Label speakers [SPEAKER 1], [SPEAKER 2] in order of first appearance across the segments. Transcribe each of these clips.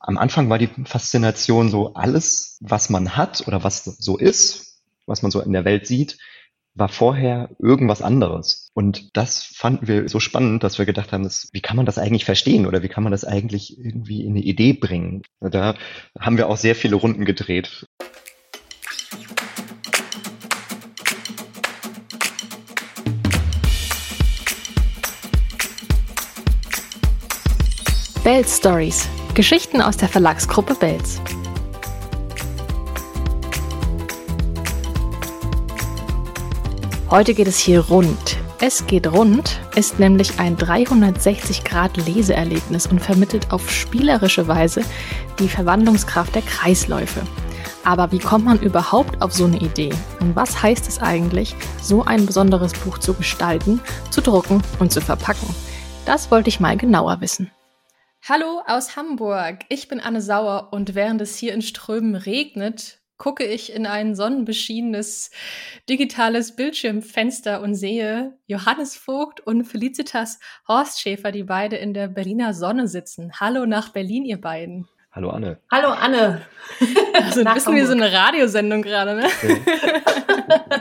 [SPEAKER 1] am Anfang war die Faszination so alles, was man hat oder was so ist, was man so in der Welt sieht, war vorher irgendwas anderes. Und das fanden wir so spannend, dass wir gedacht haben, das, wie kann man das eigentlich verstehen oder wie kann man das eigentlich irgendwie in eine Idee bringen? Da haben wir auch sehr viele Runden gedreht.
[SPEAKER 2] Bells Stories. Geschichten aus der Verlagsgruppe Bells. Heute geht es hier rund. Es geht rund ist nämlich ein 360-Grad-Leseerlebnis und vermittelt auf spielerische Weise die Verwandlungskraft der Kreisläufe. Aber wie kommt man überhaupt auf so eine Idee? Und was heißt es eigentlich, so ein besonderes Buch zu gestalten, zu drucken und zu verpacken? Das wollte ich mal genauer wissen.
[SPEAKER 3] Hallo aus Hamburg. Ich bin Anne Sauer und während es hier in Strömen regnet, gucke ich in ein sonnenbeschienenes digitales Bildschirmfenster und sehe Johannes Vogt und Felicitas Horstschäfer, die beide in der Berliner Sonne sitzen. Hallo nach Berlin, ihr beiden.
[SPEAKER 1] Hallo Anne.
[SPEAKER 4] Hallo Anne.
[SPEAKER 3] Also ein bisschen wie so eine Radiosendung gerade, ne? Ja.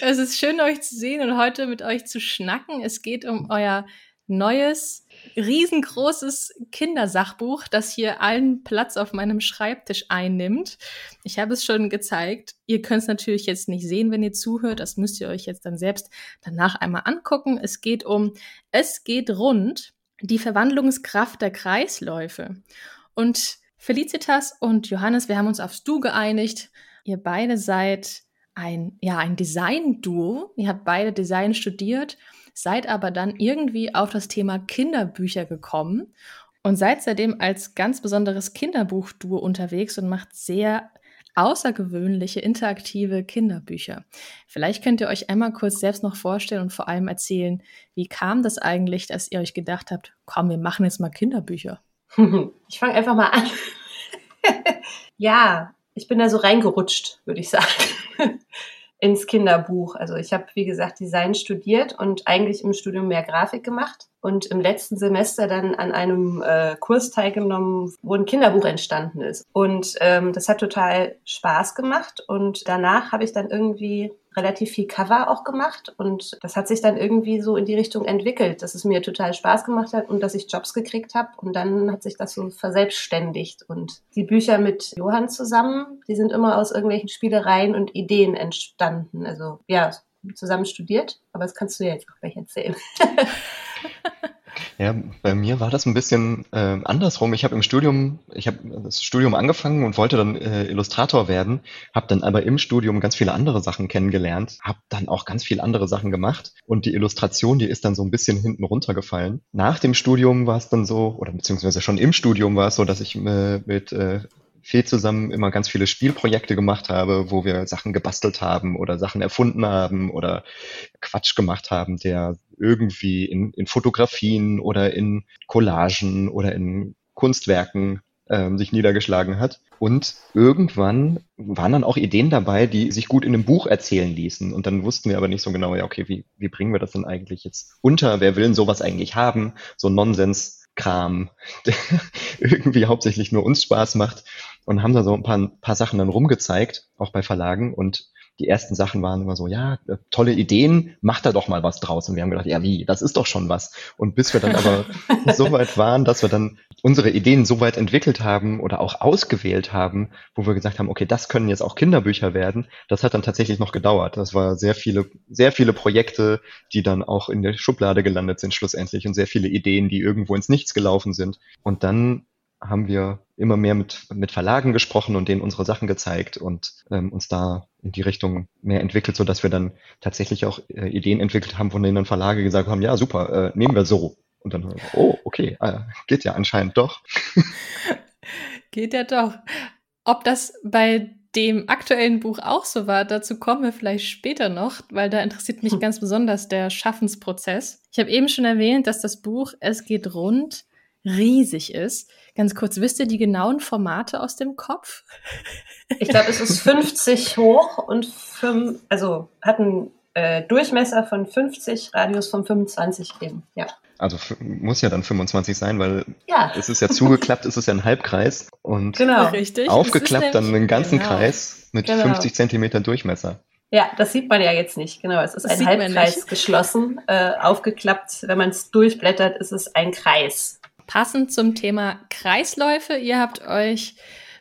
[SPEAKER 3] es ist schön, euch zu sehen und heute mit euch zu schnacken. Es geht um euer neues riesengroßes Kindersachbuch, das hier allen Platz auf meinem Schreibtisch einnimmt. Ich habe es schon gezeigt. Ihr könnt es natürlich jetzt nicht sehen, wenn ihr zuhört. Das müsst ihr euch jetzt dann selbst danach einmal angucken. Es geht um Es geht rund, die Verwandlungskraft der Kreisläufe. Und Felicitas und Johannes, wir haben uns aufs Du geeinigt. Ihr beide seid ein, ja, ein Design-Duo. Ihr habt beide Design studiert seid aber dann irgendwie auf das Thema Kinderbücher gekommen und seid seitdem als ganz besonderes Kinderbuchduo unterwegs und macht sehr außergewöhnliche interaktive Kinderbücher. Vielleicht könnt ihr euch einmal kurz selbst noch vorstellen und vor allem erzählen, wie kam das eigentlich, dass ihr euch gedacht habt, komm, wir machen jetzt mal Kinderbücher.
[SPEAKER 4] Ich fange einfach mal an. ja, ich bin da so reingerutscht, würde ich sagen ins Kinderbuch. Also ich habe, wie gesagt, Design studiert und eigentlich im Studium mehr Grafik gemacht und im letzten Semester dann an einem äh, Kurs teilgenommen, wo ein Kinderbuch entstanden ist. Und ähm, das hat total Spaß gemacht und danach habe ich dann irgendwie relativ viel Cover auch gemacht und das hat sich dann irgendwie so in die Richtung entwickelt, dass es mir total Spaß gemacht hat und dass ich Jobs gekriegt habe und dann hat sich das so verselbstständigt und die Bücher mit Johann zusammen, die sind immer aus irgendwelchen Spielereien und Ideen entstanden. Also ja, zusammen studiert, aber das kannst du ja jetzt auch gleich erzählen.
[SPEAKER 1] Ja, bei mir war das ein bisschen äh, andersrum. Ich habe im Studium, ich habe das Studium angefangen und wollte dann äh, Illustrator werden, habe dann aber im Studium ganz viele andere Sachen kennengelernt, habe dann auch ganz viele andere Sachen gemacht und die Illustration, die ist dann so ein bisschen hinten runtergefallen. Nach dem Studium war es dann so, oder beziehungsweise schon im Studium war es so, dass ich äh, mit äh, viel zusammen immer ganz viele Spielprojekte gemacht habe, wo wir Sachen gebastelt haben oder Sachen erfunden haben oder Quatsch gemacht haben, der irgendwie in, in Fotografien oder in Collagen oder in Kunstwerken ähm, sich niedergeschlagen hat. Und irgendwann waren dann auch Ideen dabei, die sich gut in einem Buch erzählen ließen. Und dann wussten wir aber nicht so genau, ja, okay, wie, wie bringen wir das denn eigentlich jetzt unter? Wer will denn sowas eigentlich haben? So Nonsens Kram, der irgendwie hauptsächlich nur uns Spaß macht und haben da so ein paar, paar Sachen dann rumgezeigt, auch bei Verlagen und die ersten Sachen waren immer so, ja, äh, tolle Ideen, mach da doch mal was draus. Und wir haben gedacht, ja, wie, das ist doch schon was. Und bis wir dann aber so weit waren, dass wir dann unsere Ideen so weit entwickelt haben oder auch ausgewählt haben, wo wir gesagt haben, okay, das können jetzt auch Kinderbücher werden, das hat dann tatsächlich noch gedauert. Das war sehr viele, sehr viele Projekte, die dann auch in der Schublade gelandet sind schlussendlich und sehr viele Ideen, die irgendwo ins Nichts gelaufen sind. Und dann haben wir immer mehr mit, mit Verlagen gesprochen und denen unsere Sachen gezeigt und ähm, uns da in die Richtung mehr entwickelt, so dass wir dann tatsächlich auch äh, Ideen entwickelt haben, von denen dann Verlage gesagt haben, ja super, äh, nehmen wir so. Und dann, oh, okay, äh, geht ja anscheinend doch.
[SPEAKER 3] geht ja doch. Ob das bei dem aktuellen Buch auch so war, dazu kommen wir vielleicht später noch, weil da interessiert mich hm. ganz besonders der Schaffensprozess. Ich habe eben schon erwähnt, dass das Buch Es geht rund riesig ist. Ganz kurz, wisst ihr die genauen Formate aus dem Kopf?
[SPEAKER 4] Ich glaube, es ist 50 hoch und 5, also hat einen äh, Durchmesser von 50, Radius von 25 eben, ja.
[SPEAKER 1] Also muss ja dann 25 sein, weil ja. es ist ja zugeklappt, es ist ja ein Halbkreis und genau. Richtig. aufgeklappt dann einen ganzen genau. Kreis mit genau. 50 Zentimetern Durchmesser.
[SPEAKER 4] Ja, das sieht man ja jetzt nicht. Genau, es ist das ein Halbkreis geschlossen, äh, aufgeklappt. Wenn man es durchblättert, ist es ein Kreis.
[SPEAKER 3] Passend zum Thema Kreisläufe, ihr habt euch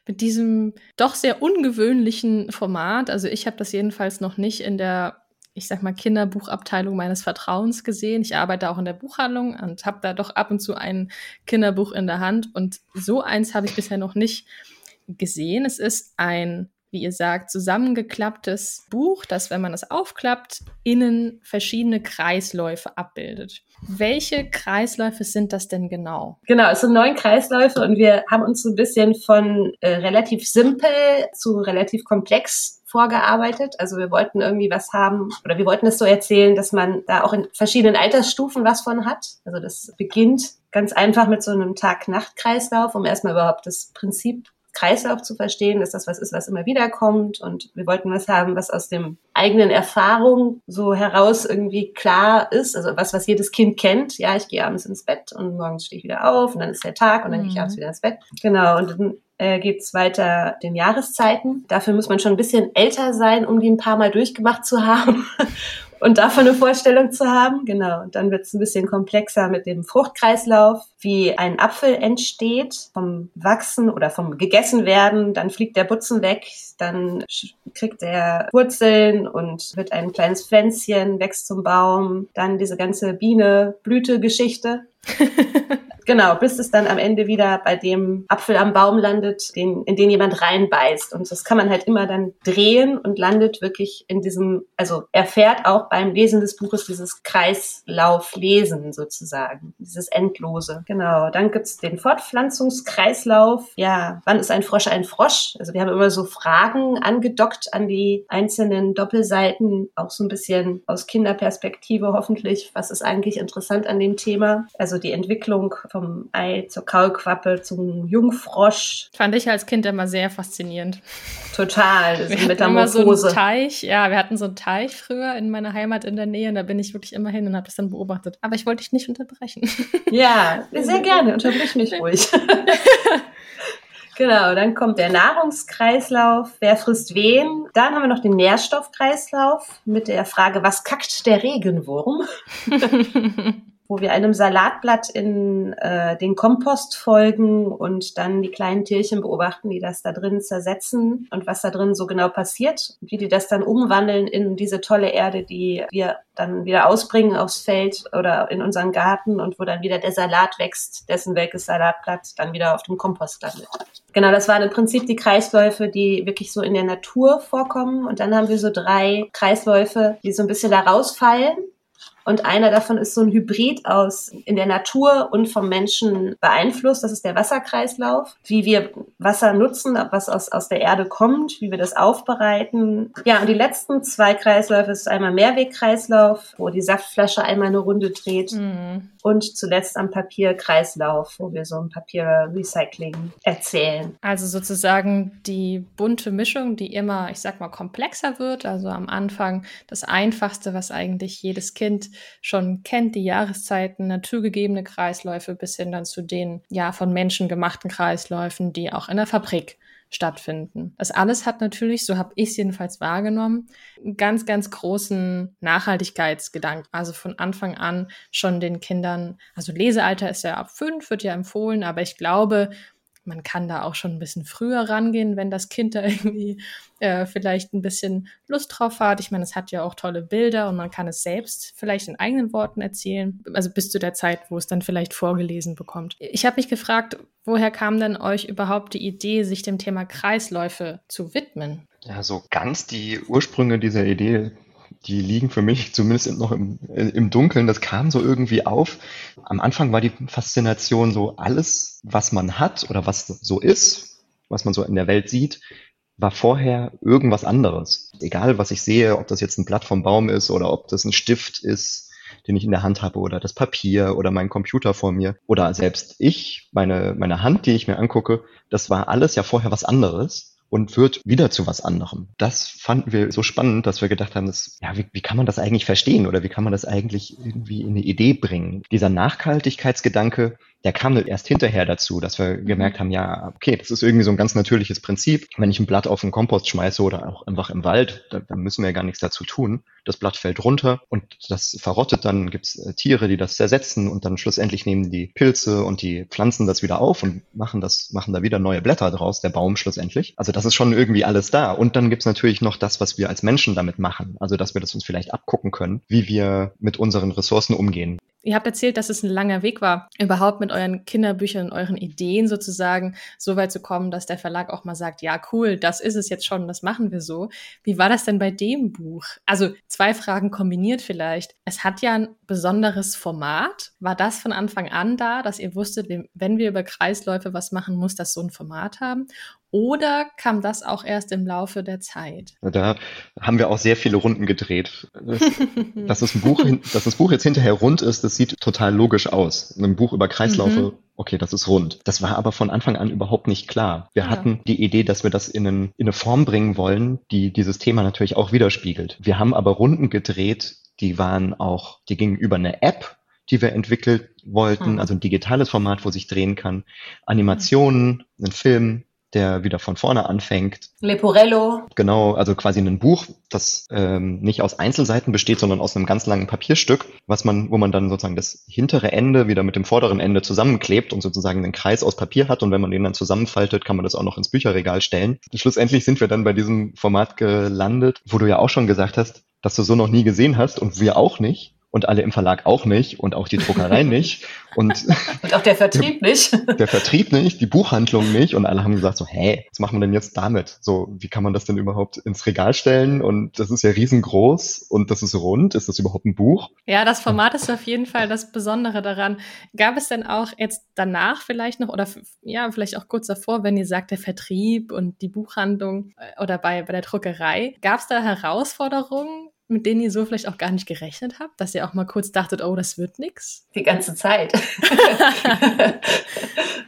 [SPEAKER 3] mit diesem doch sehr ungewöhnlichen Format, also ich habe das jedenfalls noch nicht in der ich sag mal, Kinderbuchabteilung meines Vertrauens gesehen. Ich arbeite auch in der Buchhandlung und habe da doch ab und zu ein Kinderbuch in der Hand. Und so eins habe ich bisher noch nicht gesehen. Es ist ein, wie ihr sagt, zusammengeklapptes Buch, das, wenn man es aufklappt, innen verschiedene Kreisläufe abbildet. Welche Kreisläufe sind das denn genau?
[SPEAKER 4] Genau, es sind neun Kreisläufe und wir haben uns so ein bisschen von äh, relativ simpel zu relativ komplex vorgearbeitet. Also wir wollten irgendwie was haben oder wir wollten es so erzählen, dass man da auch in verschiedenen Altersstufen was von hat. Also das beginnt ganz einfach mit so einem Tag-Nacht-Kreislauf, um erstmal überhaupt das Prinzip Kreislauf zu verstehen, dass das was ist, was immer wieder kommt. Und wir wollten was haben, was aus dem eigenen Erfahrung so heraus irgendwie klar ist. Also was, was jedes Kind kennt. Ja, ich gehe abends ins Bett und morgens stehe ich wieder auf und dann ist der Tag und dann mhm. gehe ich abends wieder ins Bett. Genau. Und dann äh, geht es weiter den Jahreszeiten. Dafür muss man schon ein bisschen älter sein, um die ein paar Mal durchgemacht zu haben und davon eine Vorstellung zu haben. Genau. Und dann wird es ein bisschen komplexer mit dem Fruchtkreislauf, wie ein Apfel entsteht vom Wachsen oder vom gegessen werden. Dann fliegt der Butzen weg, dann kriegt er Wurzeln und wird ein kleines Pflänzchen, wächst zum Baum. Dann diese ganze Biene-Blüte-Geschichte. Genau, bis es dann am Ende wieder bei dem Apfel am Baum landet, den, in den jemand reinbeißt. Und das kann man halt immer dann drehen und landet wirklich in diesem, also erfährt auch beim Lesen des Buches dieses Kreislauflesen sozusagen, dieses Endlose. Genau, dann gibt's den Fortpflanzungskreislauf. Ja, wann ist ein Frosch ein Frosch? Also wir haben immer so Fragen angedockt an die einzelnen Doppelseiten, auch so ein bisschen aus Kinderperspektive hoffentlich. Was ist eigentlich interessant an dem Thema? Also die Entwicklung von vom Ei zur Kaulquappe zum Jungfrosch.
[SPEAKER 3] Fand ich als Kind immer sehr faszinierend.
[SPEAKER 4] Total, das
[SPEAKER 3] wir hatten immer so einen Teich, ja, wir hatten so einen Teich früher in meiner Heimat in der Nähe und da bin ich wirklich immer hin und habe das dann beobachtet. Aber ich wollte dich nicht unterbrechen.
[SPEAKER 4] Ja, sehr gerne, unterbrich mich ruhig. Genau, dann kommt der Nahrungskreislauf, wer frisst wen. Dann haben wir noch den Nährstoffkreislauf mit der Frage, was kackt der Regenwurm? Wo wir einem Salatblatt in äh, den Kompost folgen und dann die kleinen Tierchen beobachten, die das da drin zersetzen und was da drin so genau passiert, wie die das dann umwandeln in diese tolle Erde, die wir dann wieder ausbringen aufs Feld oder in unseren Garten und wo dann wieder der Salat wächst, dessen welches Salatblatt dann wieder auf dem Kompost landet. Genau, das waren im Prinzip die Kreisläufe, die wirklich so in der Natur vorkommen. Und dann haben wir so drei Kreisläufe, die so ein bisschen da rausfallen und einer davon ist so ein Hybrid aus in der Natur und vom Menschen beeinflusst. Das ist der Wasserkreislauf. Wie wir Wasser nutzen, was aus, aus der Erde kommt, wie wir das aufbereiten. Ja, und die letzten zwei Kreisläufe ist einmal Mehrwegkreislauf, wo die Saftflasche einmal eine Runde dreht. Mhm und zuletzt am Papierkreislauf, wo wir so ein Papierrecycling erzählen.
[SPEAKER 3] Also sozusagen die bunte Mischung, die immer, ich sag mal, komplexer wird. Also am Anfang das Einfachste, was eigentlich jedes Kind schon kennt, die Jahreszeiten, naturgegebene Kreisläufe bis hin dann zu den ja von Menschen gemachten Kreisläufen, die auch in der Fabrik stattfinden. Das alles hat natürlich, so habe ich es jedenfalls wahrgenommen, einen ganz, ganz großen Nachhaltigkeitsgedanken. Also von Anfang an schon den Kindern, also Lesealter ist ja ab fünf, wird ja empfohlen, aber ich glaube, man kann da auch schon ein bisschen früher rangehen, wenn das Kind da irgendwie äh, vielleicht ein bisschen Lust drauf hat. Ich meine, es hat ja auch tolle Bilder und man kann es selbst vielleicht in eigenen Worten erzählen, also bis zu der Zeit, wo es dann vielleicht vorgelesen bekommt. Ich habe mich gefragt, woher kam denn euch überhaupt die Idee, sich dem Thema Kreisläufe zu widmen?
[SPEAKER 1] Ja, so ganz die Ursprünge dieser Idee die liegen für mich zumindest noch im, im Dunkeln. Das kam so irgendwie auf. Am Anfang war die Faszination so, alles, was man hat oder was so ist, was man so in der Welt sieht, war vorher irgendwas anderes. Egal, was ich sehe, ob das jetzt ein Blatt vom Baum ist oder ob das ein Stift ist, den ich in der Hand habe oder das Papier oder mein Computer vor mir oder selbst ich, meine, meine Hand, die ich mir angucke, das war alles ja vorher was anderes. Und wird wieder zu was anderem. Das fanden wir so spannend, dass wir gedacht haben, dass, ja, wie, wie kann man das eigentlich verstehen oder wie kann man das eigentlich irgendwie in eine Idee bringen? Dieser Nachhaltigkeitsgedanke, der kam erst hinterher dazu, dass wir mhm. gemerkt haben, ja, okay, das ist irgendwie so ein ganz natürliches Prinzip. Wenn ich ein Blatt auf den Kompost schmeiße oder auch einfach im Wald, dann, dann müssen wir ja gar nichts dazu tun. Das Blatt fällt runter und das verrottet, dann gibt's äh, Tiere, die das zersetzen und dann schlussendlich nehmen die Pilze und die Pflanzen das wieder auf und machen das, machen da wieder neue Blätter draus, der Baum schlussendlich. Also das ist schon irgendwie alles da. Und dann gibt's natürlich noch das, was wir als Menschen damit machen. Also dass wir das uns vielleicht abgucken können, wie wir mit unseren Ressourcen umgehen.
[SPEAKER 3] Ihr habt erzählt, dass es ein langer Weg war, überhaupt mit euren Kinderbüchern und euren Ideen sozusagen so weit zu kommen, dass der Verlag auch mal sagt, ja, cool, das ist es jetzt schon, das machen wir so. Wie war das denn bei dem Buch? Also zwei Fragen kombiniert vielleicht. Es hat ja ein besonderes Format. War das von Anfang an da, dass ihr wusstet, wenn wir über Kreisläufe was machen, muss das so ein Format haben? Oder kam das auch erst im Laufe der Zeit?
[SPEAKER 1] Da haben wir auch sehr viele Runden gedreht. dass, das Buch, dass das Buch jetzt hinterher rund ist, das sieht total logisch aus. Ein Buch über Kreisläufe, mhm. okay, das ist rund. Das war aber von Anfang an überhaupt nicht klar. Wir ja. hatten die Idee, dass wir das in, einen, in eine Form bringen wollen, die dieses Thema natürlich auch widerspiegelt. Wir haben aber Runden gedreht, die waren auch, die gingen über eine App, die wir entwickelt wollten, also ein digitales Format, wo sich drehen kann, Animationen, ein Film, der wieder von vorne anfängt.
[SPEAKER 4] Leporello.
[SPEAKER 1] Genau, also quasi ein Buch, das ähm, nicht aus Einzelseiten besteht, sondern aus einem ganz langen Papierstück, was man, wo man dann sozusagen das hintere Ende wieder mit dem vorderen Ende zusammenklebt und sozusagen einen Kreis aus Papier hat und wenn man den dann zusammenfaltet, kann man das auch noch ins Bücherregal stellen. Schlussendlich sind wir dann bei diesem Format gelandet, wo du ja auch schon gesagt hast, dass du so noch nie gesehen hast und wir auch nicht und alle im Verlag auch nicht und auch die Druckerei nicht und,
[SPEAKER 4] und auch der Vertrieb nicht.
[SPEAKER 1] Der Vertrieb nicht, die Buchhandlung nicht und alle haben gesagt so, hä, was machen wir denn jetzt damit? So, wie kann man das denn überhaupt ins Regal stellen und das ist ja riesengroß und das ist rund, ist das überhaupt ein Buch?
[SPEAKER 3] Ja, das Format ist auf jeden Fall das Besondere daran. Gab es denn auch jetzt danach vielleicht noch oder ja, vielleicht auch kurz davor, wenn ihr sagt, der Vertrieb und die Buchhandlung äh, oder bei, bei der Druckerei, gab es da Herausforderungen mit denen ihr so vielleicht auch gar nicht gerechnet habt, dass ihr auch mal kurz dachtet, oh, das wird nix?
[SPEAKER 4] Die ganze Zeit.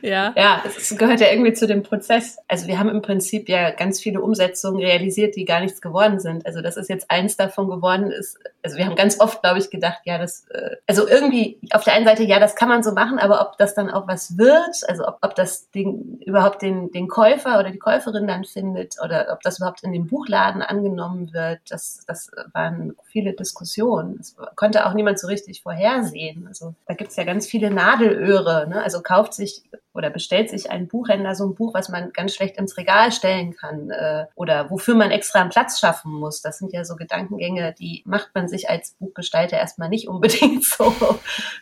[SPEAKER 4] ja. Ja, es gehört ja irgendwie zu dem Prozess. Also wir haben im Prinzip ja ganz viele Umsetzungen realisiert, die gar nichts geworden sind. Also das ist jetzt eins davon geworden ist. Also wir haben ganz oft, glaube ich, gedacht, ja, das, äh, also irgendwie auf der einen Seite, ja, das kann man so machen, aber ob das dann auch was wird, also ob, ob das den, überhaupt den, den Käufer oder die Käuferin dann findet oder ob das überhaupt in dem Buchladen angenommen wird, das, das war waren viele Diskussionen. Das konnte auch niemand so richtig vorhersehen. Also da gibt es ja ganz viele Nadelöhre. Ne? Also kauft sich oder bestellt sich ein Buchhändler so ein Buch, was man ganz schlecht ins Regal stellen kann äh, oder wofür man extra einen Platz schaffen muss. Das sind ja so Gedankengänge, die macht man sich als Buchgestalter erstmal nicht unbedingt so.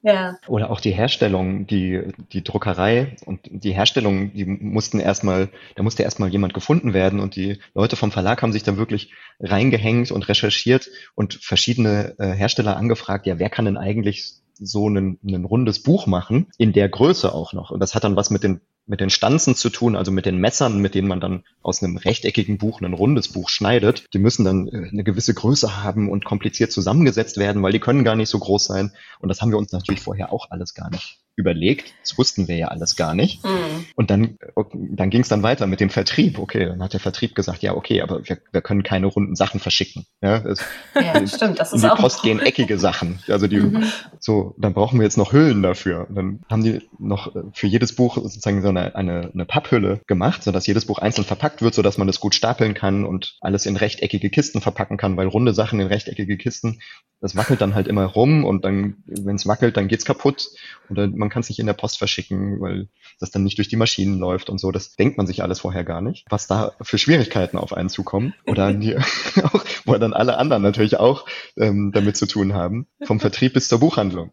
[SPEAKER 1] ja. Oder auch die Herstellung, die, die Druckerei und die Herstellung, die mussten erstmal, da musste erstmal jemand gefunden werden und die Leute vom Verlag haben sich dann wirklich reingehängt und recherchiert und verschiedene äh, Hersteller angefragt, ja, wer kann denn eigentlich so ein, ein rundes Buch machen, in der Größe auch noch. Und das hat dann was mit den mit den Stanzen zu tun, also mit den Messern, mit denen man dann aus einem rechteckigen Buch ein rundes Buch schneidet. Die müssen dann äh, eine gewisse Größe haben und kompliziert zusammengesetzt werden, weil die können gar nicht so groß sein. Und das haben wir uns natürlich vorher auch alles gar nicht überlegt. Das wussten wir ja alles gar nicht. Mhm. Und dann, dann ging es dann weiter mit dem Vertrieb. Okay, dann hat der Vertrieb gesagt, ja, okay, aber wir, wir können keine runden Sachen verschicken. Ja,
[SPEAKER 4] es, ja stimmt. Das ist
[SPEAKER 1] in
[SPEAKER 4] die
[SPEAKER 1] auch Post gehen eckige Sachen. Also die, mhm. so, dann brauchen wir jetzt noch Hüllen dafür. Und dann haben die noch äh, für jedes Buch sozusagen so eine, eine, eine Papphülle gemacht, sodass jedes Buch einzeln verpackt wird, sodass man das gut stapeln kann und alles in rechteckige Kisten verpacken kann, weil runde Sachen in rechteckige Kisten, das wackelt dann halt immer rum und dann, wenn es wackelt, dann geht's kaputt. Oder man man kann es nicht in der Post verschicken, weil das dann nicht durch die Maschinen läuft und so. Das denkt man sich alles vorher gar nicht, was da für Schwierigkeiten auf einen zukommen. Oder die, auch, wo dann alle anderen natürlich auch ähm, damit zu tun haben, vom Vertrieb bis zur Buchhandlung.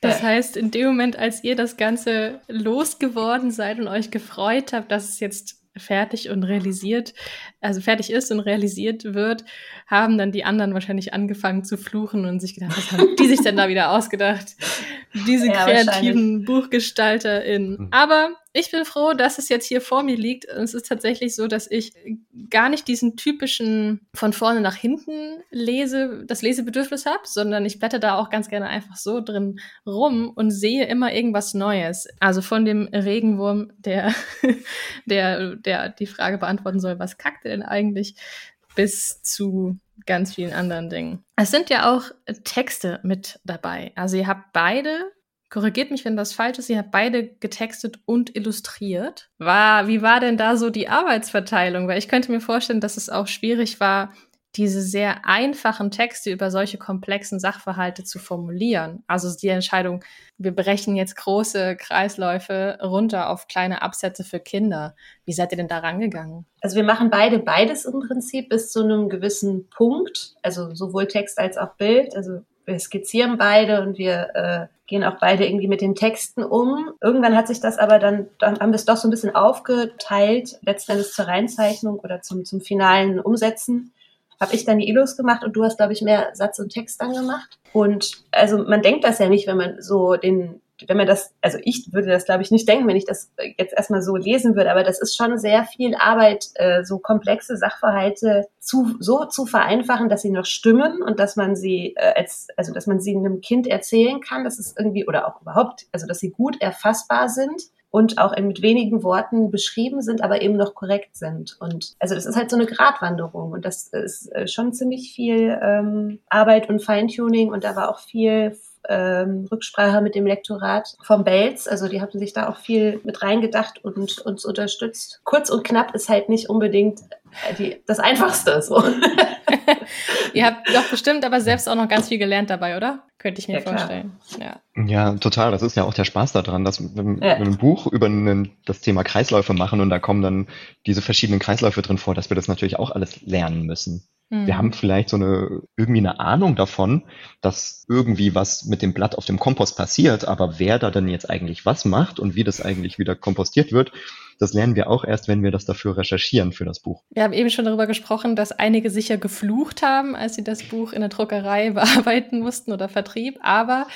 [SPEAKER 3] Das heißt, in dem Moment, als ihr das Ganze losgeworden seid und euch gefreut habt, dass es jetzt fertig und realisiert, also fertig ist und realisiert wird, haben dann die anderen wahrscheinlich angefangen zu fluchen und sich gedacht, was haben die sich denn da wieder ausgedacht? Diese ja, kreativen BuchgestalterInnen. Mhm. Aber ich bin froh, dass es jetzt hier vor mir liegt. Es ist tatsächlich so, dass ich gar nicht diesen typischen von vorne nach hinten lese, das Lesebedürfnis habe, sondern ich blätter da auch ganz gerne einfach so drin rum und sehe immer irgendwas Neues. Also von dem Regenwurm, der, der, der die Frage beantworten soll, was kackt denn eigentlich, bis zu ganz vielen anderen Dingen. Es sind ja auch Texte mit dabei. Also ihr habt beide Korrigiert mich, wenn das falsch ist. Ihr habt beide getextet und illustriert. War, wie war denn da so die Arbeitsverteilung? Weil ich könnte mir vorstellen, dass es auch schwierig war, diese sehr einfachen Texte über solche komplexen Sachverhalte zu formulieren. Also die Entscheidung, wir brechen jetzt große Kreisläufe runter auf kleine Absätze für Kinder. Wie seid ihr denn da rangegangen?
[SPEAKER 4] Also wir machen beide beides im Prinzip bis zu einem gewissen Punkt, also sowohl Text als auch Bild. Also wir skizzieren beide und wir äh, gehen auch beide irgendwie mit den Texten um. Irgendwann hat sich das aber dann, dann haben wir es doch so ein bisschen aufgeteilt, letztendlich zur Reinzeichnung oder zum, zum finalen Umsetzen. Habe ich dann die Illus gemacht und du hast, glaube ich, mehr Satz und Text dann gemacht. Und also man denkt das ja nicht, wenn man so den, wenn man das, also ich würde das glaube ich nicht denken, wenn ich das jetzt erstmal so lesen würde, aber das ist schon sehr viel Arbeit, äh, so komplexe Sachverhalte zu, so zu vereinfachen, dass sie noch stimmen und dass man sie äh, als, also dass man sie einem Kind erzählen kann, dass es irgendwie oder auch überhaupt, also dass sie gut erfassbar sind und auch mit wenigen Worten beschrieben sind, aber eben noch korrekt sind. Und also das ist halt so eine Gratwanderung und das ist äh, schon ziemlich viel ähm, Arbeit und Feintuning und da war auch viel ähm, Rücksprache mit dem Lektorat vom Belz. Also die haben sich da auch viel mit reingedacht und uns unterstützt. Kurz und knapp ist halt nicht unbedingt äh, die, das Einfachste. So.
[SPEAKER 3] Ihr habt doch bestimmt aber selbst auch noch ganz viel gelernt dabei, oder? Könnte ich mir ja, vorstellen.
[SPEAKER 1] Ja. ja, total. Das ist ja auch der Spaß daran, dass wir ja. ein Buch über einen, das Thema Kreisläufe machen und da kommen dann diese verschiedenen Kreisläufe drin vor, dass wir das natürlich auch alles lernen müssen. Wir haben mhm. vielleicht so eine, irgendwie eine Ahnung davon, dass irgendwie was mit dem Blatt auf dem Kompost passiert, aber wer da denn jetzt eigentlich was macht und wie das eigentlich wieder kompostiert wird, das lernen wir auch erst, wenn wir das dafür recherchieren für das Buch.
[SPEAKER 3] Wir haben eben schon darüber gesprochen, dass einige sicher geflucht haben, als sie das Buch in der Druckerei bearbeiten mussten oder Vertrieb. Aber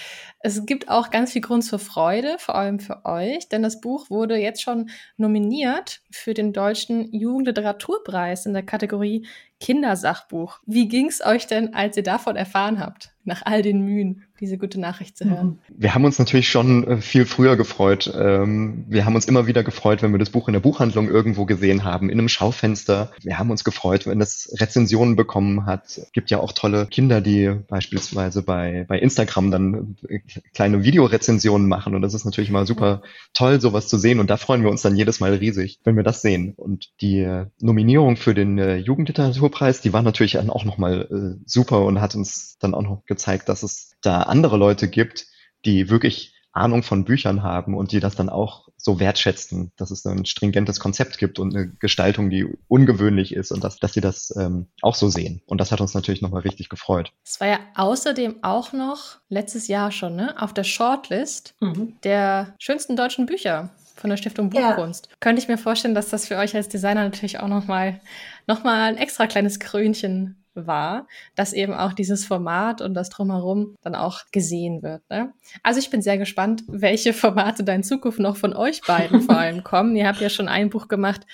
[SPEAKER 3] es gibt auch ganz viel Grund zur Freude, vor allem für euch, denn das Buch wurde jetzt schon nominiert für den Deutschen Jugendliteraturpreis in der Kategorie Kindersachbuch. Wie ging es euch denn, als ihr davon erfahren habt, nach all den Mühen? diese gute Nachricht zu hören.
[SPEAKER 1] Wir haben uns natürlich schon äh, viel früher gefreut. Ähm, wir haben uns immer wieder gefreut, wenn wir das Buch in der Buchhandlung irgendwo gesehen haben, in einem Schaufenster. Wir haben uns gefreut, wenn es Rezensionen bekommen hat. Es gibt ja auch tolle Kinder, die beispielsweise bei, bei Instagram dann äh, kleine Videorezensionen machen. Und das ist natürlich immer super toll, sowas zu sehen. Und da freuen wir uns dann jedes Mal riesig, wenn wir das sehen. Und die äh, Nominierung für den Jugendliteraturpreis, die war natürlich dann auch nochmal super und hat uns dann auch noch gezeigt, dass es da andere Leute gibt, die wirklich Ahnung von Büchern haben und die das dann auch so wertschätzen, dass es ein stringentes Konzept gibt und eine Gestaltung, die ungewöhnlich ist und dass, dass sie das ähm, auch so sehen. Und das hat uns natürlich nochmal richtig gefreut.
[SPEAKER 3] Es war ja außerdem auch noch letztes Jahr schon ne, auf der Shortlist mhm. der schönsten deutschen Bücher von der Stiftung Buchkunst. Ja. Könnte ich mir vorstellen, dass das für euch als Designer natürlich auch nochmal noch mal ein extra kleines Krönchen war, dass eben auch dieses Format und das drumherum dann auch gesehen wird. Ne? Also ich bin sehr gespannt, welche Formate da in Zukunft noch von euch beiden vor allem kommen. Ihr habt ja schon ein Buch gemacht,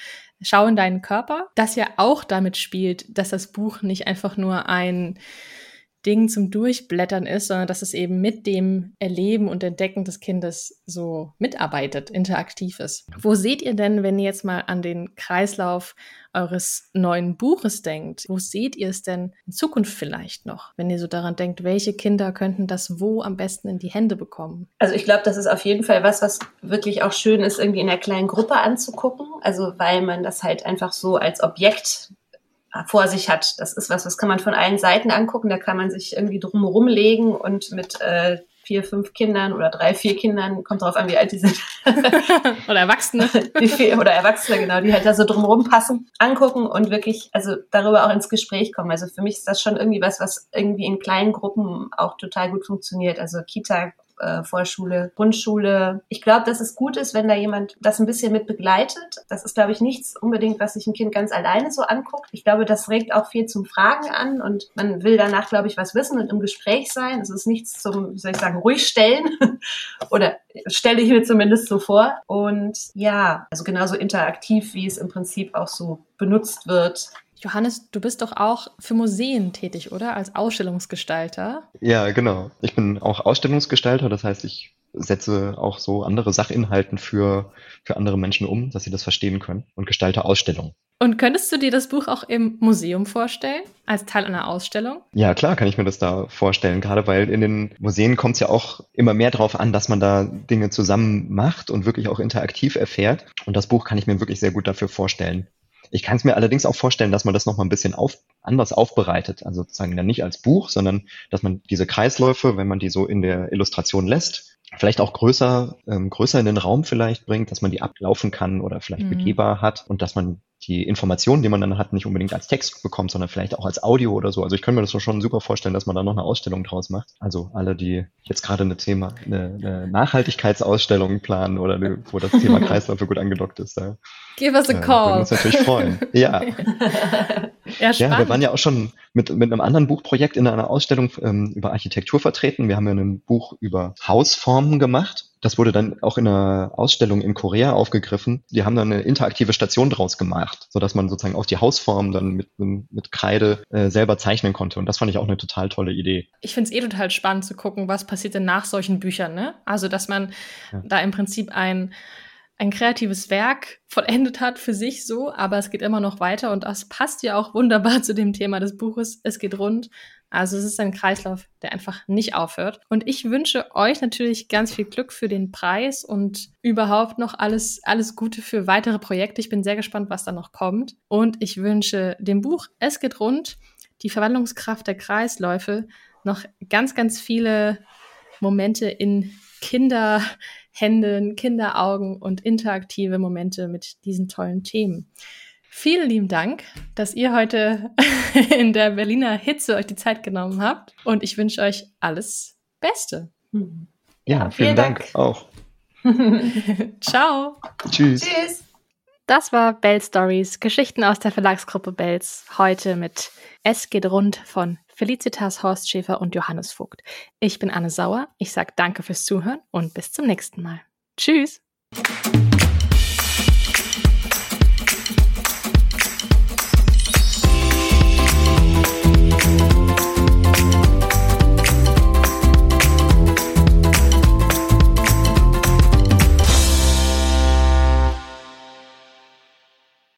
[SPEAKER 3] Schau in deinen Körper, das ja auch damit spielt, dass das Buch nicht einfach nur ein Ding zum Durchblättern ist, sondern dass es eben mit dem Erleben und Entdecken des Kindes so mitarbeitet, interaktiv ist. Wo seht ihr denn, wenn ihr jetzt mal an den Kreislauf eures neuen Buches denkt, wo seht ihr es denn in Zukunft vielleicht noch, wenn ihr so daran denkt, welche Kinder könnten das wo am besten in die Hände bekommen?
[SPEAKER 4] Also ich glaube, das ist auf jeden Fall was, was wirklich auch schön ist, irgendwie in einer kleinen Gruppe anzugucken. Also weil man das halt einfach so als Objekt vor sich hat. Das ist was, was kann man von allen Seiten angucken. Da kann man sich irgendwie drumherum legen und mit äh, vier, fünf Kindern oder drei, vier Kindern, kommt drauf an, wie alt die sind.
[SPEAKER 3] oder Erwachsene.
[SPEAKER 4] Vier, oder Erwachsene, genau, die halt da so drumherum passen, angucken und wirklich, also darüber auch ins Gespräch kommen. Also für mich ist das schon irgendwie was, was irgendwie in kleinen Gruppen auch total gut funktioniert. Also Kita äh, Vorschule, Grundschule. Ich glaube, dass es gut ist, wenn da jemand das ein bisschen mit begleitet. Das ist, glaube ich, nichts unbedingt, was sich ein Kind ganz alleine so anguckt. Ich glaube, das regt auch viel zum Fragen an und man will danach, glaube ich, was wissen und im Gespräch sein. Es ist nichts zum, wie soll ich sagen, ruhig stellen oder stelle ich mir zumindest so vor. Und ja, also genauso interaktiv, wie es im Prinzip auch so benutzt wird.
[SPEAKER 3] Johannes, du bist doch auch für Museen tätig, oder? Als Ausstellungsgestalter.
[SPEAKER 1] Ja, genau. Ich bin auch Ausstellungsgestalter, das heißt, ich setze auch so andere Sachinhalten für, für andere Menschen um, dass sie das verstehen können und gestalte Ausstellungen.
[SPEAKER 3] Und könntest du dir das Buch auch im Museum vorstellen, als Teil einer Ausstellung?
[SPEAKER 1] Ja, klar, kann ich mir das da vorstellen, gerade weil in den Museen kommt es ja auch immer mehr darauf an, dass man da Dinge zusammen macht und wirklich auch interaktiv erfährt. Und das Buch kann ich mir wirklich sehr gut dafür vorstellen. Ich kann es mir allerdings auch vorstellen, dass man das nochmal ein bisschen auf, anders aufbereitet. Also sozusagen dann nicht als Buch, sondern dass man diese Kreisläufe, wenn man die so in der Illustration lässt, vielleicht auch größer, ähm, größer in den Raum vielleicht bringt, dass man die ablaufen kann oder vielleicht mhm. begehbar hat und dass man die Informationen, die man dann hat, nicht unbedingt als Text bekommt, sondern vielleicht auch als Audio oder so. Also ich könnte mir das schon super vorstellen, dass man da noch eine Ausstellung draus macht. Also alle, die jetzt gerade eine Thema, eine, eine Nachhaltigkeitsausstellung planen oder eine, wo das Thema Kreisläufe gut angedockt ist, da
[SPEAKER 3] Give us a call. Würden
[SPEAKER 1] uns natürlich freuen. Ja. ja, ja, wir waren ja auch schon mit, mit einem anderen Buchprojekt in einer Ausstellung ähm, über Architektur vertreten. Wir haben ja ein Buch über Hausformen gemacht das wurde dann auch in einer Ausstellung in Korea aufgegriffen. Die haben dann eine interaktive Station draus gemacht, so dass man sozusagen auch die Hausform dann mit, mit Kreide äh, selber zeichnen konnte. Und das fand ich auch eine total tolle Idee.
[SPEAKER 3] Ich finde es eh total spannend zu gucken, was passiert denn nach solchen Büchern. Ne? Also, dass man ja. da im Prinzip ein ein kreatives Werk vollendet hat für sich so, aber es geht immer noch weiter und das passt ja auch wunderbar zu dem Thema des Buches. Es geht rund. Also es ist ein Kreislauf, der einfach nicht aufhört. Und ich wünsche euch natürlich ganz viel Glück für den Preis und überhaupt noch alles, alles Gute für weitere Projekte. Ich bin sehr gespannt, was da noch kommt. Und ich wünsche dem Buch Es geht rund, die Verwandlungskraft der Kreisläufe, noch ganz, ganz viele Momente in Kinder, Händen, Kinderaugen und interaktive Momente mit diesen tollen Themen. Vielen lieben Dank, dass ihr heute in der Berliner Hitze euch die Zeit genommen habt und ich wünsche euch alles Beste.
[SPEAKER 1] Ja, vielen, vielen Dank. Dank auch.
[SPEAKER 3] Ciao.
[SPEAKER 1] Tschüss. Tschüss.
[SPEAKER 2] Das war Bell Stories, Geschichten aus der Verlagsgruppe Bells. Heute mit Es geht rund von Felicitas Horst Schäfer und Johannes Vogt. Ich bin Anne Sauer. Ich sage danke fürs Zuhören und bis zum nächsten Mal. Tschüss.